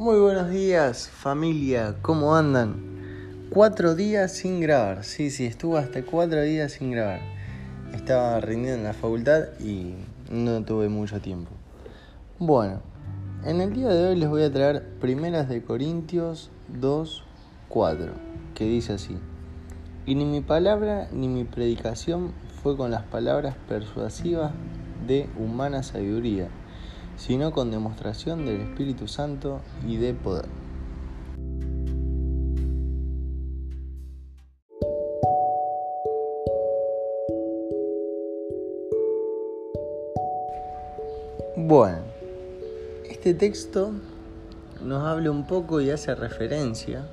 Muy buenos días familia, ¿cómo andan? Cuatro días sin grabar, sí, sí, estuve hasta cuatro días sin grabar. Estaba rindiendo en la facultad y no tuve mucho tiempo. Bueno, en el día de hoy les voy a traer Primeras de Corintios 2, 4, que dice así. Y ni mi palabra ni mi predicación fue con las palabras persuasivas de humana sabiduría sino con demostración del Espíritu Santo y de poder. Bueno, este texto nos habla un poco y hace referencia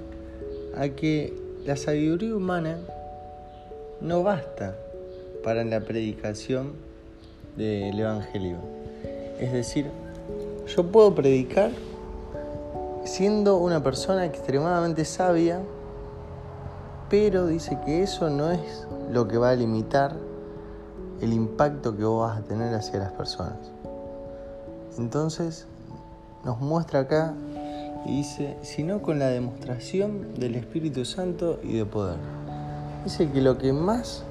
a que la sabiduría humana no basta para la predicación del Evangelio. Es decir, yo puedo predicar siendo una persona extremadamente sabia, pero dice que eso no es lo que va a limitar el impacto que vos vas a tener hacia las personas. Entonces nos muestra acá y dice, sino con la demostración del Espíritu Santo y de poder. Dice que lo que más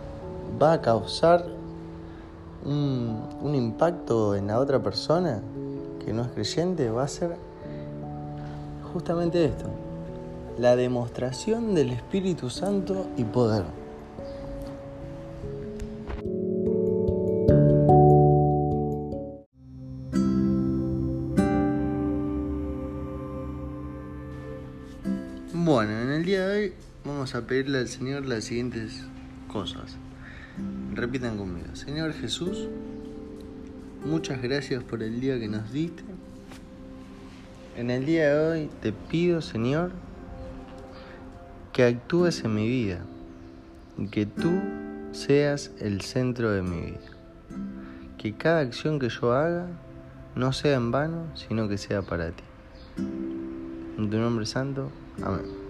va a causar un, impacto en la otra persona que no es creyente va a ser justamente esto, la demostración del Espíritu Santo y poder. Bueno, en el día de hoy vamos a pedirle al Señor las siguientes cosas. Repitan conmigo. Señor Jesús, muchas gracias por el día que nos diste. En el día de hoy te pido, Señor, que actúes en mi vida y que tú seas el centro de mi vida. Que cada acción que yo haga no sea en vano, sino que sea para ti. En tu nombre santo, amén.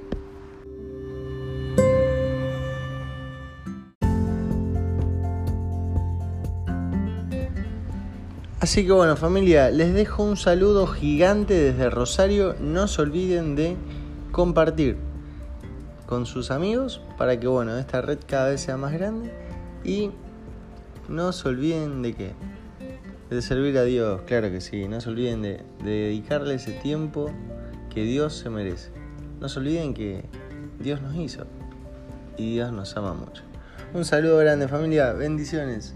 Así que bueno familia, les dejo un saludo gigante desde Rosario. No se olviden de compartir con sus amigos para que bueno, esta red cada vez sea más grande. Y no se olviden de que de servir a Dios, claro que sí. No se olviden de, de dedicarle ese tiempo que Dios se merece. No se olviden que Dios nos hizo y Dios nos ama mucho. Un saludo grande familia, bendiciones.